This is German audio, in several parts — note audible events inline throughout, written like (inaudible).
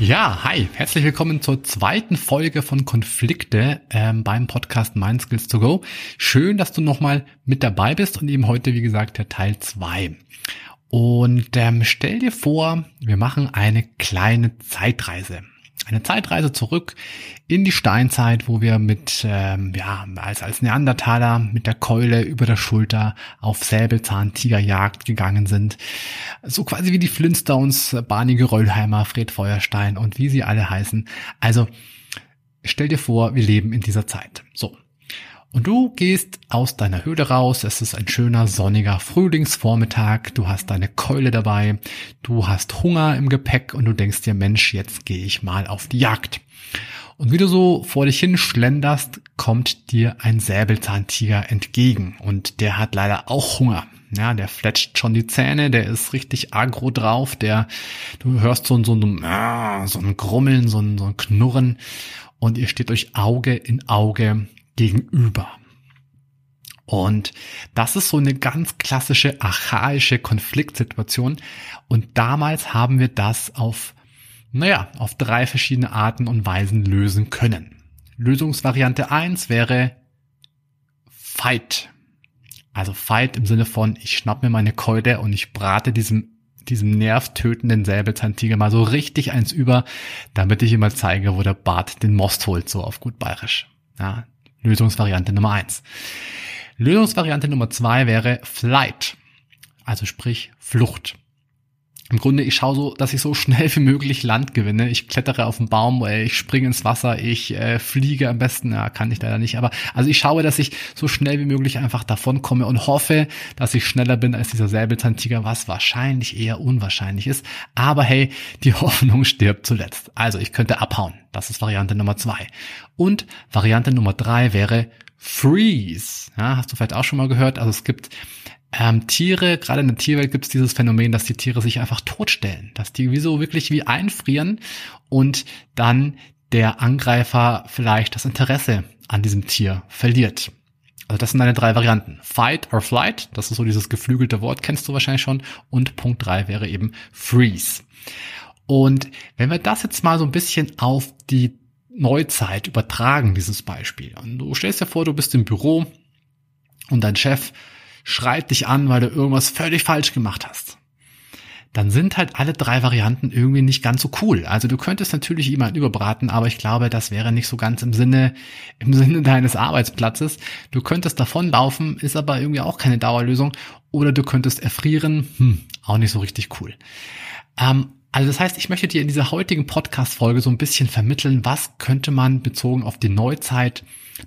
Ja, hi, herzlich willkommen zur zweiten Folge von Konflikte ähm, beim Podcast Mind Skills to Go. Schön, dass du nochmal mit dabei bist und eben heute, wie gesagt, der Teil zwei. Und ähm, stell dir vor, wir machen eine kleine Zeitreise. Eine Zeitreise zurück in die Steinzeit, wo wir mit, ähm, ja, als, als Neandertaler mit der Keule über der Schulter auf Säbelzahntigerjagd gegangen sind. So quasi wie die Flintstones, Barney Geröllheimer, Fred Feuerstein und wie sie alle heißen. Also, stell dir vor, wir leben in dieser Zeit. So. Und du gehst aus deiner Höhle raus, es ist ein schöner sonniger Frühlingsvormittag, du hast deine Keule dabei, du hast Hunger im Gepäck und du denkst dir, Mensch, jetzt gehe ich mal auf die Jagd. Und wie du so vor dich hin schlenderst, kommt dir ein Säbelzahntiger entgegen. Und der hat leider auch Hunger. Ja, der fletscht schon die Zähne, der ist richtig agro drauf, der, du hörst so, so, so, so ein Grummeln, so ein, so ein Knurren. Und ihr steht euch Auge in Auge gegenüber. Und das ist so eine ganz klassische archaische Konfliktsituation. Und damals haben wir das auf, naja, auf drei verschiedene Arten und Weisen lösen können. Lösungsvariante eins wäre Fight. Also Fight im Sinne von, ich schnapp mir meine Keule und ich brate diesem diesem nervtötenden Säbelzahntiger mal so richtig eins über, damit ich immer zeige, wo der Bart den Most holt, so auf gut bayerisch. Ja, Lösungsvariante Nummer eins. Lösungsvariante Nummer zwei wäre Flight, also sprich Flucht. Im Grunde, ich schaue so, dass ich so schnell wie möglich Land gewinne. Ich klettere auf den Baum, äh, ich springe ins Wasser, ich äh, fliege am besten, ja, kann ich leider nicht, aber also ich schaue, dass ich so schnell wie möglich einfach davon komme und hoffe, dass ich schneller bin als dieser Säbelzahntiger, was wahrscheinlich eher unwahrscheinlich ist. Aber hey, die (laughs) Hoffnung stirbt zuletzt. Also ich könnte abhauen. Das ist Variante Nummer zwei. Und Variante Nummer drei wäre Freeze. Ja, hast du vielleicht auch schon mal gehört? Also es gibt ähm, Tiere, gerade in der Tierwelt gibt es dieses Phänomen, dass die Tiere sich einfach totstellen, dass die wie so wirklich wie einfrieren und dann der Angreifer vielleicht das Interesse an diesem Tier verliert. Also das sind deine drei Varianten. Fight or Flight, das ist so dieses geflügelte Wort, kennst du wahrscheinlich schon. Und Punkt drei wäre eben Freeze. Und wenn wir das jetzt mal so ein bisschen auf die Neuzeit übertragen, dieses Beispiel. Und du stellst dir vor, du bist im Büro und dein Chef schreit dich an, weil du irgendwas völlig falsch gemacht hast. Dann sind halt alle drei Varianten irgendwie nicht ganz so cool. Also du könntest natürlich jemanden überbraten, aber ich glaube, das wäre nicht so ganz im Sinne, im Sinne deines Arbeitsplatzes. Du könntest davonlaufen, ist aber irgendwie auch keine Dauerlösung. Oder du könntest erfrieren, hm, auch nicht so richtig cool. Ähm, also das heißt, ich möchte dir in dieser heutigen Podcast-Folge so ein bisschen vermitteln, was könnte man bezogen auf die Neuzeit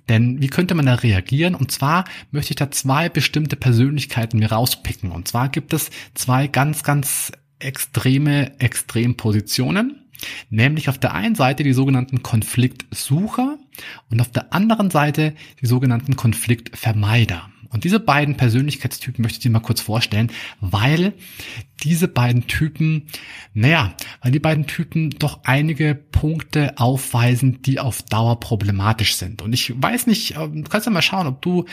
denn wie könnte man da reagieren? Und zwar möchte ich da zwei bestimmte Persönlichkeiten mir rauspicken. Und zwar gibt es zwei ganz, ganz extreme Extrempositionen. Nämlich auf der einen Seite die sogenannten Konfliktsucher und auf der anderen Seite die sogenannten Konfliktvermeider. Und diese beiden Persönlichkeitstypen möchte ich dir mal kurz vorstellen, weil diese beiden Typen, naja, weil die beiden Typen doch einige Punkte aufweisen, die auf Dauer problematisch sind. Und ich weiß nicht, ähm, du kannst ja mal schauen, ob du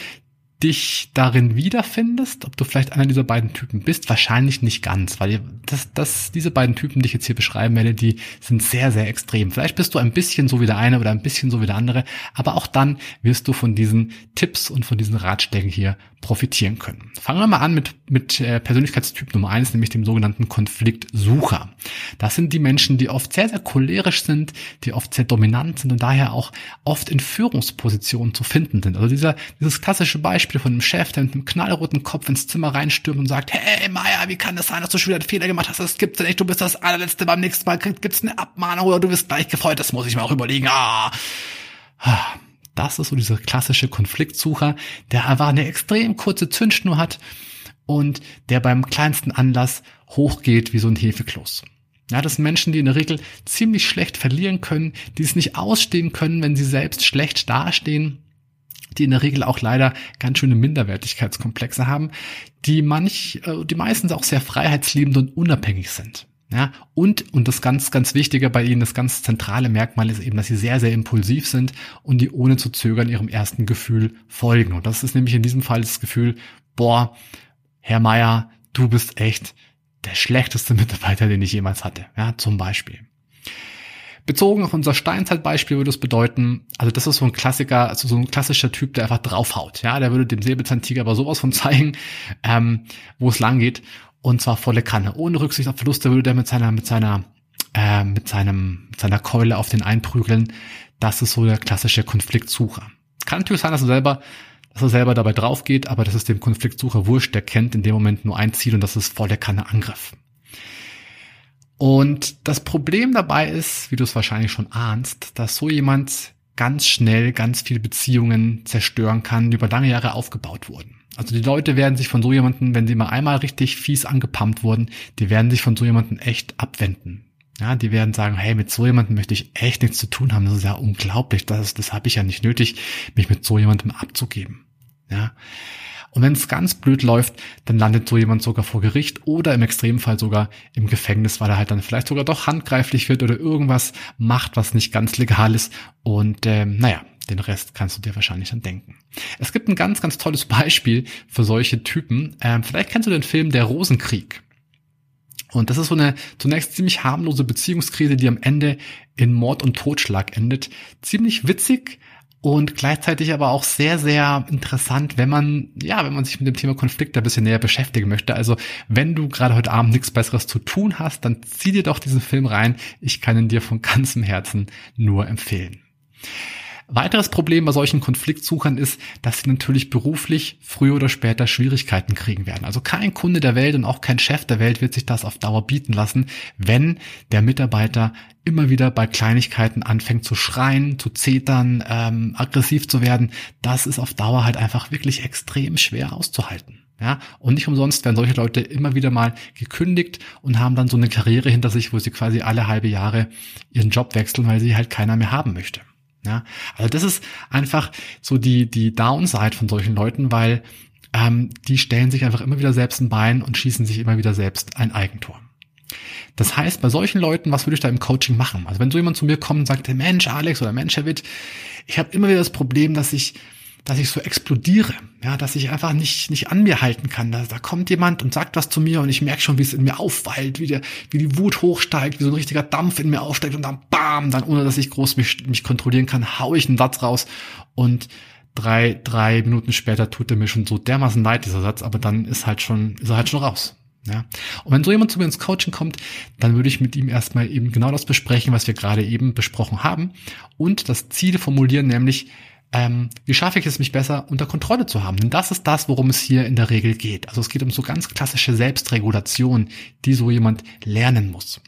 dich darin wiederfindest, ob du vielleicht einer dieser beiden Typen bist, wahrscheinlich nicht ganz, weil das, das, diese beiden Typen, die ich jetzt hier beschreiben werde, die sind sehr, sehr extrem. Vielleicht bist du ein bisschen so wie der eine oder ein bisschen so wie der andere, aber auch dann wirst du von diesen Tipps und von diesen Ratschlägen hier profitieren können. Fangen wir mal an mit, mit äh, Persönlichkeitstyp Nummer eins, nämlich dem sogenannten Konfliktsucher. Das sind die Menschen, die oft sehr, sehr cholerisch sind, die oft sehr dominant sind und daher auch oft in Führungspositionen zu finden sind. Also dieser, dieses klassische Beispiel von einem Chef, der mit einem knallroten Kopf ins Zimmer reinstürmt und sagt, hey Maya, wie kann das sein, dass du schon wieder einen Fehler gemacht hast? Das gibt's nicht, du bist das allerletzte, beim nächsten Mal gibt's eine Abmahnung oder du wirst gleich gefreut, das muss ich mir auch überlegen. Ah. Das ist so dieser klassische Konfliktsucher, der einfach eine extrem kurze Zündschnur hat und der beim kleinsten Anlass hochgeht wie so ein Hefekloß. Ja, das sind Menschen, die in der Regel ziemlich schlecht verlieren können, die es nicht ausstehen können, wenn sie selbst schlecht dastehen, die in der Regel auch leider ganz schöne Minderwertigkeitskomplexe haben, die manch, äh, die meistens auch sehr freiheitsliebend und unabhängig sind. Ja, und, und das ganz, ganz Wichtige bei ihnen, das ganz zentrale Merkmal ist eben, dass sie sehr, sehr impulsiv sind und die ohne zu zögern ihrem ersten Gefühl folgen. Und das ist nämlich in diesem Fall das Gefühl, boah, Herr Meier, du bist echt der schlechteste Mitarbeiter, den ich jemals hatte. Ja, zum Beispiel. Bezogen auf unser Steinzeitbeispiel würde es bedeuten, also das ist so ein Klassiker, also so ein klassischer Typ, der einfach draufhaut. Ja, der würde dem Säbelzahntiger aber sowas von (laughs) zeigen, ähm, wo es lang geht. Und zwar volle Kanne. Ohne Rücksicht auf Verluste würde der mit seiner, mit seiner, äh, mit seinem, mit seiner Keule auf den einprügeln. Das ist so der klassische Konfliktsucher. Kann natürlich sein, dass er selber, dass er selber dabei drauf geht, aber das ist dem Konfliktsucher wurscht. Der kennt in dem Moment nur ein Ziel und das ist volle Kanne Angriff. Und das Problem dabei ist, wie du es wahrscheinlich schon ahnst, dass so jemand ganz schnell ganz viele Beziehungen zerstören kann, die über lange Jahre aufgebaut wurden. Also die Leute werden sich von so jemanden, wenn sie mal einmal richtig fies angepumpt wurden, die werden sich von so jemanden echt abwenden. Ja, die werden sagen, hey, mit so jemandem möchte ich echt nichts zu tun haben. Das ist ja unglaublich. Das, das habe ich ja nicht nötig, mich mit so jemandem abzugeben. Ja. Und wenn es ganz blöd läuft, dann landet so jemand sogar vor Gericht oder im Extremfall sogar im Gefängnis, weil er halt dann vielleicht sogar doch handgreiflich wird oder irgendwas macht, was nicht ganz legal ist. Und ähm, naja, den Rest kannst du dir wahrscheinlich dann denken. Es gibt ein ganz, ganz tolles Beispiel für solche Typen. Ähm, vielleicht kennst du den Film Der Rosenkrieg. Und das ist so eine zunächst ziemlich harmlose Beziehungskrise, die am Ende in Mord und Totschlag endet. Ziemlich witzig, und gleichzeitig aber auch sehr, sehr interessant, wenn man, ja, wenn man sich mit dem Thema Konflikt ein bisschen näher beschäftigen möchte. Also wenn du gerade heute Abend nichts Besseres zu tun hast, dann zieh dir doch diesen Film rein. Ich kann ihn dir von ganzem Herzen nur empfehlen. Weiteres Problem bei solchen Konfliktsuchern ist, dass sie natürlich beruflich früher oder später Schwierigkeiten kriegen werden. Also kein Kunde der Welt und auch kein Chef der Welt wird sich das auf Dauer bieten lassen, wenn der Mitarbeiter immer wieder bei Kleinigkeiten anfängt zu schreien, zu zetern, ähm, aggressiv zu werden. Das ist auf Dauer halt einfach wirklich extrem schwer auszuhalten. Ja, und nicht umsonst werden solche Leute immer wieder mal gekündigt und haben dann so eine Karriere hinter sich, wo sie quasi alle halbe Jahre ihren Job wechseln, weil sie halt keiner mehr haben möchte. Ja, also das ist einfach so die, die Downside von solchen Leuten, weil ähm, die stellen sich einfach immer wieder selbst ein Bein und schießen sich immer wieder selbst ein Eigentor. Das heißt, bei solchen Leuten, was würde ich da im Coaching machen? Also wenn so jemand zu mir kommt und sagt, Mensch, Alex oder Mensch, Herr Witt, ich habe immer wieder das Problem, dass ich dass ich so explodiere, ja, dass ich einfach nicht, nicht an mir halten kann. Da, da kommt jemand und sagt was zu mir und ich merke schon, wie es in mir aufweilt, wie, der, wie die Wut hochsteigt, wie so ein richtiger Dampf in mir aufsteigt und dann bam, dann ohne dass ich groß mich, mich kontrollieren kann, hau ich einen Satz raus und drei, drei Minuten später tut er mir schon so dermaßen leid, dieser Satz, aber dann ist halt schon, ist er halt schon raus. Ja. Und wenn so jemand zu mir ins Coaching kommt, dann würde ich mit ihm erstmal eben genau das besprechen, was wir gerade eben besprochen haben und das Ziel formulieren, nämlich ähm, wie schaffe ich es, mich besser unter Kontrolle zu haben? Denn das ist das, worum es hier in der Regel geht. Also es geht um so ganz klassische Selbstregulation, die so jemand lernen muss.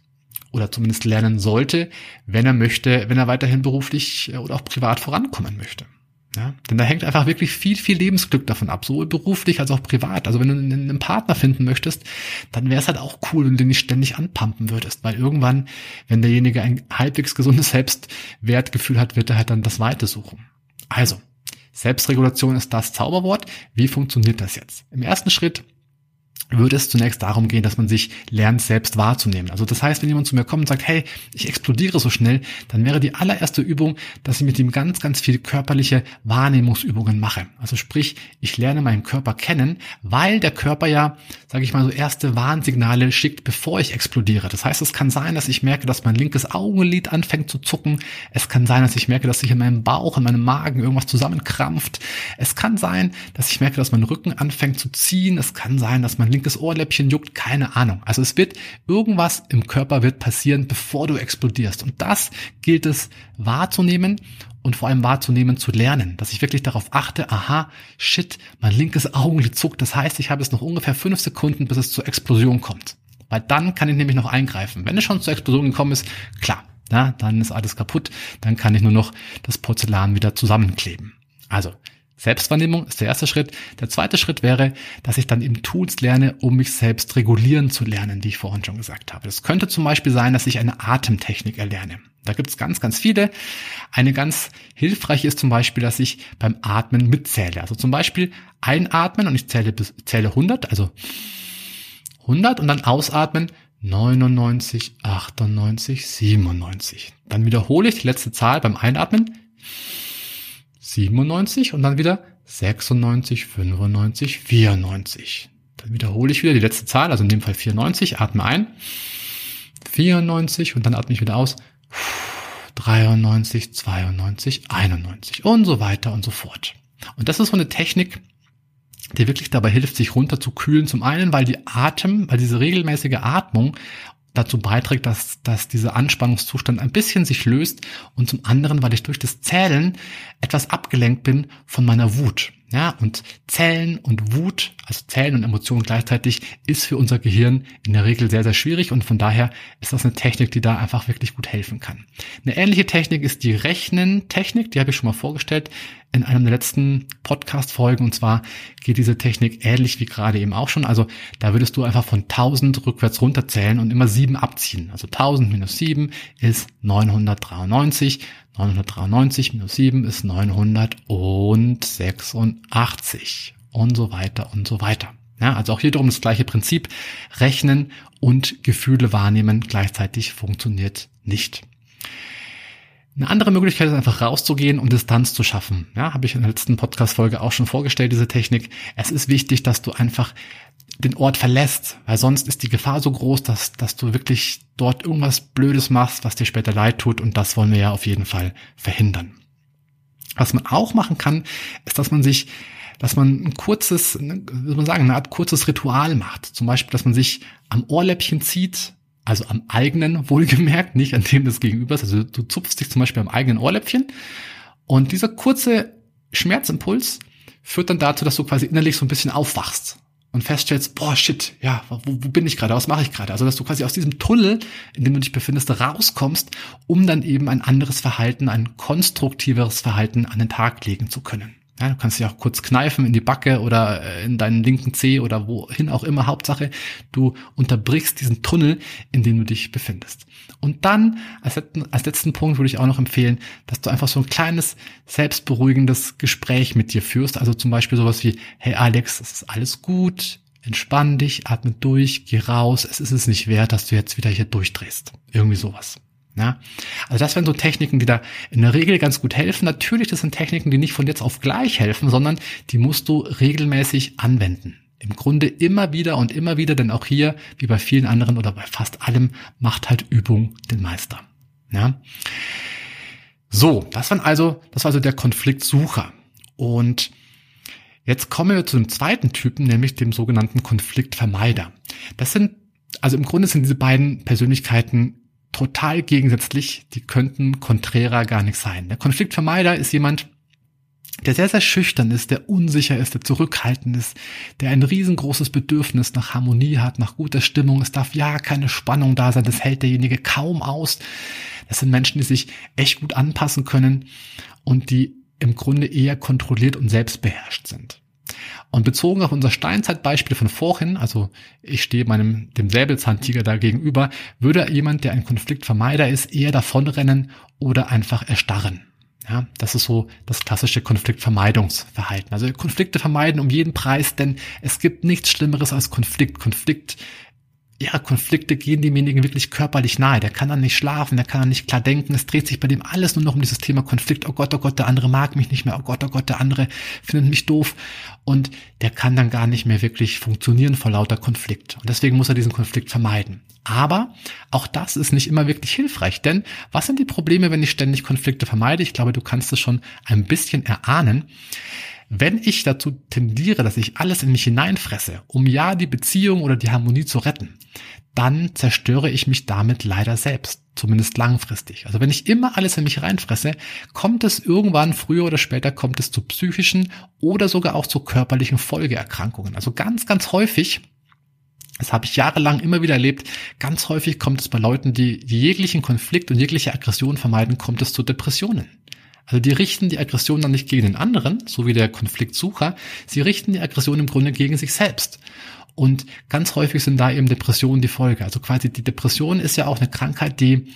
Oder zumindest lernen sollte, wenn er möchte, wenn er weiterhin beruflich äh, oder auch privat vorankommen möchte. Ja, denn da hängt einfach wirklich viel, viel Lebensglück davon ab, sowohl beruflich als auch privat. Also wenn du einen Partner finden möchtest, dann wäre es halt auch cool, wenn du den nicht ständig anpumpen würdest, weil irgendwann, wenn derjenige ein halbwegs gesundes Selbstwertgefühl hat, wird er halt dann das Weite suchen. Also, Selbstregulation ist das Zauberwort. Wie funktioniert das jetzt? Im ersten Schritt würde es zunächst darum gehen, dass man sich lernt, selbst wahrzunehmen. Also das heißt, wenn jemand zu mir kommt und sagt, hey, ich explodiere so schnell, dann wäre die allererste Übung, dass ich mit ihm ganz, ganz viele körperliche Wahrnehmungsübungen mache. Also sprich, ich lerne meinen Körper kennen, weil der Körper ja, sage ich mal, so erste Warnsignale schickt, bevor ich explodiere. Das heißt, es kann sein, dass ich merke, dass mein linkes Augenlid anfängt zu zucken. Es kann sein, dass ich merke, dass sich in meinem Bauch, in meinem Magen irgendwas zusammenkrampft. Es kann sein, dass ich merke, dass mein Rücken anfängt zu ziehen. Es kann sein, dass mein linkes Ohrläppchen juckt, keine Ahnung. Also es wird irgendwas im Körper wird passieren, bevor du explodierst. Und das gilt es wahrzunehmen und vor allem wahrzunehmen zu lernen, dass ich wirklich darauf achte, aha, shit, mein linkes Augenlid zuckt. Das heißt, ich habe jetzt noch ungefähr fünf Sekunden, bis es zur Explosion kommt. Weil dann kann ich nämlich noch eingreifen. Wenn es schon zur Explosion gekommen ist, klar, na, dann ist alles kaputt. Dann kann ich nur noch das Porzellan wieder zusammenkleben. Also Selbstwahrnehmung ist der erste Schritt. Der zweite Schritt wäre, dass ich dann eben Tools lerne, um mich selbst regulieren zu lernen, wie ich vorhin schon gesagt habe. Es könnte zum Beispiel sein, dass ich eine Atemtechnik erlerne. Da gibt es ganz, ganz viele. Eine ganz hilfreiche ist zum Beispiel, dass ich beim Atmen mitzähle. Also zum Beispiel einatmen und ich zähle, bis, zähle 100, also 100 und dann ausatmen 99, 98, 97. Dann wiederhole ich die letzte Zahl beim Einatmen 97 und dann wieder 96, 95, 94. Dann wiederhole ich wieder die letzte Zahl, also in dem Fall 94, atme ein, 94 und dann atme ich wieder aus, 93, 92, 91 und so weiter und so fort. Und das ist so eine Technik, die wirklich dabei hilft, sich runter zu kühlen. Zum einen, weil die Atem, weil diese regelmäßige Atmung dazu beiträgt, dass, dass dieser Anspannungszustand ein bisschen sich löst und zum anderen, weil ich durch das Zählen etwas abgelenkt bin von meiner Wut. Ja, und Zählen und Wut, also Zählen und Emotionen gleichzeitig, ist für unser Gehirn in der Regel sehr, sehr schwierig und von daher ist das eine Technik, die da einfach wirklich gut helfen kann. Eine ähnliche Technik ist die Rechnen-Technik, die habe ich schon mal vorgestellt in einem der letzten Podcast-Folgen und zwar geht diese Technik ähnlich wie gerade eben auch schon. Also da würdest du einfach von 1000 rückwärts runterzählen und immer sieben abziehen. Also 1000 minus 7 ist 993 993 minus 7 ist 986 und so weiter und so weiter. Ja, also auch hier drum das gleiche Prinzip. Rechnen und Gefühle wahrnehmen gleichzeitig funktioniert nicht. Eine andere Möglichkeit ist einfach rauszugehen und Distanz zu schaffen. Ja, habe ich in der letzten Podcast-Folge auch schon vorgestellt, diese Technik. Es ist wichtig, dass du einfach den Ort verlässt, weil sonst ist die Gefahr so groß, dass, dass du wirklich dort irgendwas Blödes machst, was dir später leid tut und das wollen wir ja auf jeden Fall verhindern. Was man auch machen kann, ist, dass man sich, dass man ein kurzes, wie man sagen, eine Art kurzes Ritual macht. Zum Beispiel, dass man sich am Ohrläppchen zieht, also am eigenen wohlgemerkt, nicht an dem des Gegenübers. Also du zupfst dich zum Beispiel am eigenen Ohrläppchen und dieser kurze Schmerzimpuls führt dann dazu, dass du quasi innerlich so ein bisschen aufwachst und feststellst, boah, shit, ja, wo, wo bin ich gerade, was mache ich gerade? Also, dass du quasi aus diesem Tunnel, in dem du dich befindest, rauskommst, um dann eben ein anderes Verhalten, ein konstruktiveres Verhalten an den Tag legen zu können. Ja, du kannst dich auch kurz kneifen in die Backe oder äh, in deinen linken Zeh oder wohin auch immer. Hauptsache, du unterbrichst diesen Tunnel, in dem du dich befindest. Und dann, als letzten, als letzten Punkt würde ich auch noch empfehlen, dass du einfach so ein kleines, selbstberuhigendes Gespräch mit dir führst. Also zum Beispiel sowas wie, hey Alex, es ist alles gut, entspann dich, atme durch, geh raus, es ist es nicht wert, dass du jetzt wieder hier durchdrehst. Irgendwie sowas. Ja, also das wären so Techniken, die da in der Regel ganz gut helfen. Natürlich, das sind Techniken, die nicht von jetzt auf gleich helfen, sondern die musst du regelmäßig anwenden. Im Grunde immer wieder und immer wieder, denn auch hier, wie bei vielen anderen oder bei fast allem, macht halt Übung den Meister. Ja. So, das war also, das war also der Konfliktsucher. Und jetzt kommen wir zu dem zweiten Typen, nämlich dem sogenannten Konfliktvermeider. Das sind, also im Grunde sind diese beiden Persönlichkeiten total gegensätzlich, die könnten konträrer gar nicht sein. Der Konfliktvermeider ist jemand, der sehr, sehr schüchtern ist, der unsicher ist, der zurückhaltend ist, der ein riesengroßes Bedürfnis nach Harmonie hat, nach guter Stimmung. Es darf ja keine Spannung da sein, das hält derjenige kaum aus. Das sind Menschen, die sich echt gut anpassen können und die im Grunde eher kontrolliert und selbstbeherrscht sind. Und bezogen auf unser Steinzeitbeispiel von vorhin, also ich stehe meinem dem Säbelzahntiger da gegenüber, würde jemand, der ein Konfliktvermeider ist, eher davonrennen oder einfach erstarren. Ja, das ist so das klassische Konfliktvermeidungsverhalten. Also Konflikte vermeiden um jeden Preis, denn es gibt nichts Schlimmeres als Konflikt. Konflikt ja, Konflikte gehen demjenigen wirklich körperlich nahe. Der kann dann nicht schlafen, der kann dann nicht klar denken. Es dreht sich bei dem alles nur noch um dieses Thema Konflikt. Oh Gott, oh Gott, der andere mag mich nicht mehr. Oh Gott, oh Gott, der andere findet mich doof. Und der kann dann gar nicht mehr wirklich funktionieren vor lauter Konflikt. Und deswegen muss er diesen Konflikt vermeiden. Aber auch das ist nicht immer wirklich hilfreich, denn was sind die Probleme, wenn ich ständig Konflikte vermeide? Ich glaube, du kannst es schon ein bisschen erahnen. Wenn ich dazu tendiere, dass ich alles in mich hineinfresse, um ja die Beziehung oder die Harmonie zu retten, dann zerstöre ich mich damit leider selbst, zumindest langfristig. Also wenn ich immer alles in mich reinfresse, kommt es irgendwann, früher oder später, kommt es zu psychischen oder sogar auch zu körperlichen Folgeerkrankungen. Also ganz, ganz häufig das habe ich jahrelang immer wieder erlebt. Ganz häufig kommt es bei Leuten, die jeglichen Konflikt und jegliche Aggression vermeiden, kommt es zu Depressionen. Also die richten die Aggression dann nicht gegen den anderen, so wie der Konfliktsucher, sie richten die Aggression im Grunde gegen sich selbst. Und ganz häufig sind da eben Depressionen die Folge. Also quasi die Depression ist ja auch eine Krankheit, die,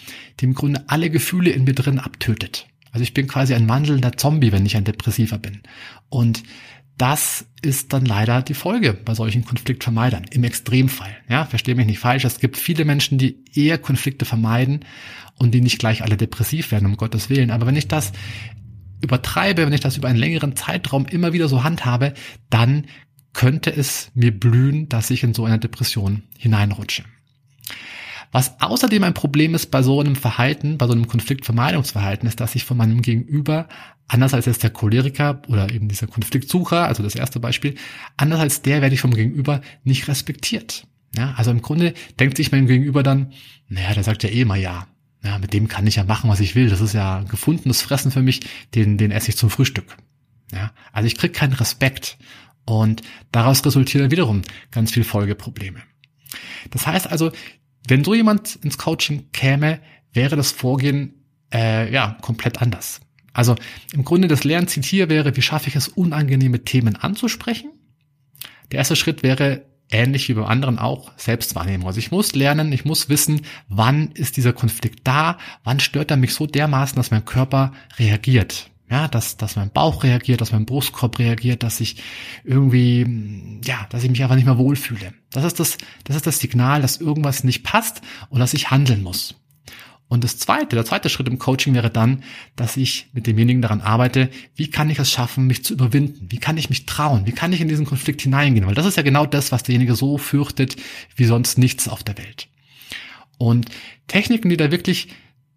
die im Grunde alle Gefühle in mir drin abtötet. Also ich bin quasi ein wandelnder Zombie, wenn ich ein Depressiver bin. Und das ist dann leider die Folge bei solchen Konfliktvermeidern im Extremfall. Ja, verstehe mich nicht falsch. Es gibt viele Menschen, die eher Konflikte vermeiden und die nicht gleich alle depressiv werden, um Gottes Willen. Aber wenn ich das übertreibe, wenn ich das über einen längeren Zeitraum immer wieder so handhabe, dann könnte es mir blühen, dass ich in so eine Depression hineinrutsche. Was außerdem ein Problem ist bei so einem Verhalten, bei so einem Konfliktvermeidungsverhalten, ist, dass ich von meinem Gegenüber, anders als jetzt der Choleriker oder eben dieser Konfliktsucher, also das erste Beispiel, anders als der werde ich vom Gegenüber nicht respektiert. Ja, also im Grunde denkt sich mein Gegenüber dann, naja, der sagt ja eh immer ja. Ja, mit dem kann ich ja machen, was ich will. Das ist ja gefundenes Fressen für mich, den, den esse ich zum Frühstück. Ja, also ich krieg keinen Respekt. Und daraus resultieren wiederum ganz viel Folgeprobleme. Das heißt also, wenn so jemand ins Coaching käme, wäre das Vorgehen äh, ja komplett anders. Also im Grunde das Lernziel hier wäre, wie schaffe ich es, unangenehme Themen anzusprechen? Der erste Schritt wäre ähnlich wie beim anderen auch Selbstwahrnehmung. Also ich muss lernen, ich muss wissen, wann ist dieser Konflikt da, wann stört er mich so dermaßen, dass mein Körper reagiert. Ja, dass, dass mein Bauch reagiert, dass mein Brustkorb reagiert, dass ich irgendwie, ja, dass ich mich einfach nicht mehr wohlfühle. Das ist das, das ist das Signal, dass irgendwas nicht passt und dass ich handeln muss. Und das zweite, der zweite Schritt im Coaching wäre dann, dass ich mit demjenigen daran arbeite, wie kann ich es schaffen, mich zu überwinden? Wie kann ich mich trauen? Wie kann ich in diesen Konflikt hineingehen? Weil das ist ja genau das, was derjenige so fürchtet, wie sonst nichts auf der Welt. Und Techniken, die da wirklich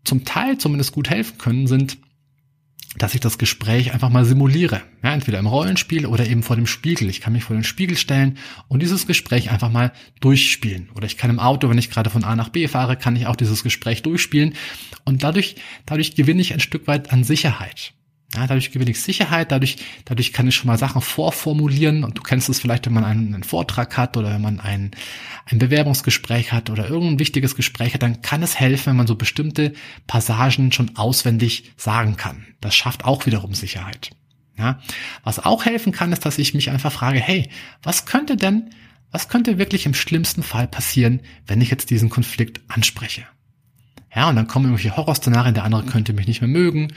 zum Teil zumindest gut helfen können, sind dass ich das Gespräch einfach mal simuliere. Ja, entweder im Rollenspiel oder eben vor dem Spiegel. Ich kann mich vor den Spiegel stellen und dieses Gespräch einfach mal durchspielen. Oder ich kann im Auto, wenn ich gerade von A nach B fahre, kann ich auch dieses Gespräch durchspielen. Und dadurch, dadurch gewinne ich ein Stück weit an Sicherheit. Ja, dadurch gewinne ich Sicherheit, dadurch, dadurch kann ich schon mal Sachen vorformulieren und du kennst es vielleicht, wenn man einen, einen, Vortrag hat oder wenn man ein, ein Bewerbungsgespräch hat oder irgendein wichtiges Gespräch hat, dann kann es helfen, wenn man so bestimmte Passagen schon auswendig sagen kann. Das schafft auch wiederum Sicherheit. Ja, was auch helfen kann, ist, dass ich mich einfach frage, hey, was könnte denn, was könnte wirklich im schlimmsten Fall passieren, wenn ich jetzt diesen Konflikt anspreche? Ja, und dann kommen irgendwelche Horrorszenarien, der andere könnte mich nicht mehr mögen,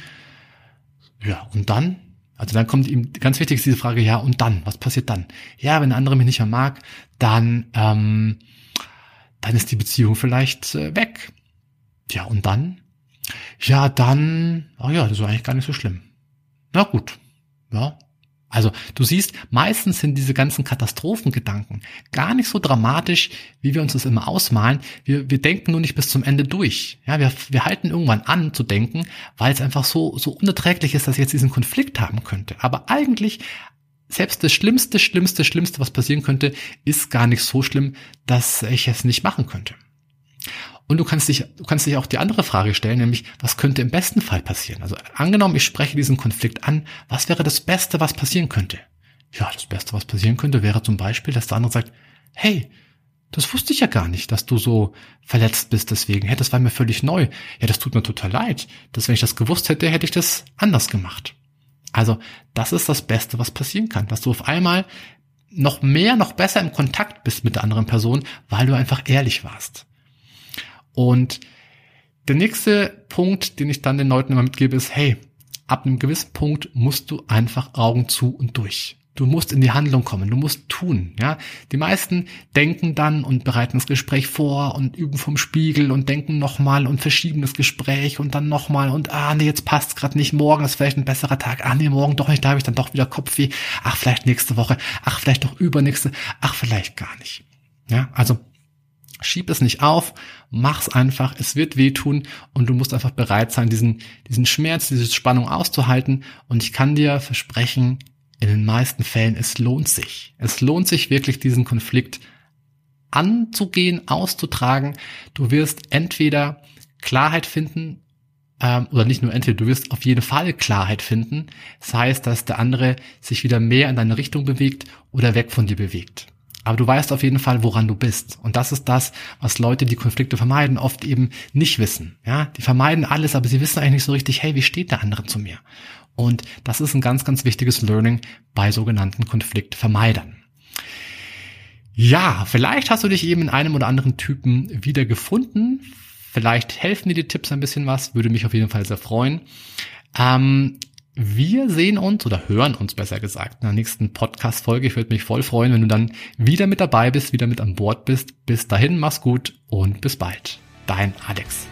ja, und dann? Also dann kommt ihm ganz wichtig ist diese Frage, ja, und dann? Was passiert dann? Ja, wenn der andere mich nicht mehr mag, dann, ähm, dann ist die Beziehung vielleicht äh, weg. Ja, und dann? Ja, dann, oh ja, das ist eigentlich gar nicht so schlimm. Na gut, ja, also du siehst, meistens sind diese ganzen Katastrophengedanken gar nicht so dramatisch, wie wir uns das immer ausmalen. Wir, wir denken nur nicht bis zum Ende durch. Ja, wir, wir halten irgendwann an zu denken, weil es einfach so, so unerträglich ist, dass ich jetzt diesen Konflikt haben könnte. Aber eigentlich selbst das Schlimmste, Schlimmste, Schlimmste, was passieren könnte, ist gar nicht so schlimm, dass ich es nicht machen könnte. Und du kannst dich, du kannst dich auch die andere Frage stellen, nämlich, was könnte im besten Fall passieren? Also angenommen, ich spreche diesen Konflikt an, was wäre das Beste, was passieren könnte? Ja, das Beste, was passieren könnte, wäre zum Beispiel, dass der andere sagt, hey, das wusste ich ja gar nicht, dass du so verletzt bist deswegen. Hey, das war mir völlig neu. Ja, das tut mir total leid. Dass wenn ich das gewusst hätte, hätte ich das anders gemacht. Also, das ist das Beste, was passieren kann, dass du auf einmal noch mehr, noch besser im Kontakt bist mit der anderen Person, weil du einfach ehrlich warst. Und der nächste Punkt, den ich dann den Leuten immer mitgebe, ist, hey, ab einem gewissen Punkt musst du einfach Augen zu und durch. Du musst in die Handlung kommen, du musst tun, ja. Die meisten denken dann und bereiten das Gespräch vor und üben vom Spiegel und denken nochmal und verschieben das Gespräch und dann nochmal und ah nee, jetzt passt's gerade nicht, morgen ist vielleicht ein besserer Tag, ah nee, morgen doch nicht, da habe ich dann doch wieder Kopfweh, ach vielleicht nächste Woche, ach vielleicht doch übernächste, ach vielleicht gar nicht. Ja, also Schieb es nicht auf, mach's einfach, es wird wehtun und du musst einfach bereit sein, diesen, diesen Schmerz, diese Spannung auszuhalten. Und ich kann dir versprechen, in den meisten Fällen, es lohnt sich. Es lohnt sich wirklich, diesen Konflikt anzugehen, auszutragen. Du wirst entweder Klarheit finden, ähm, oder nicht nur entweder, du wirst auf jeden Fall Klarheit finden. Das heißt, dass der andere sich wieder mehr in deine Richtung bewegt oder weg von dir bewegt. Aber du weißt auf jeden Fall, woran du bist. Und das ist das, was Leute, die Konflikte vermeiden, oft eben nicht wissen. Ja, die vermeiden alles, aber sie wissen eigentlich nicht so richtig, hey, wie steht der andere zu mir? Und das ist ein ganz, ganz wichtiges Learning bei sogenannten Konfliktvermeidern. Ja, vielleicht hast du dich eben in einem oder anderen Typen wieder gefunden. Vielleicht helfen dir die Tipps ein bisschen was, würde mich auf jeden Fall sehr freuen. Ähm, wir sehen uns oder hören uns besser gesagt in der nächsten Podcast-Folge. Ich würde mich voll freuen, wenn du dann wieder mit dabei bist, wieder mit an Bord bist. Bis dahin, mach's gut und bis bald. Dein Alex.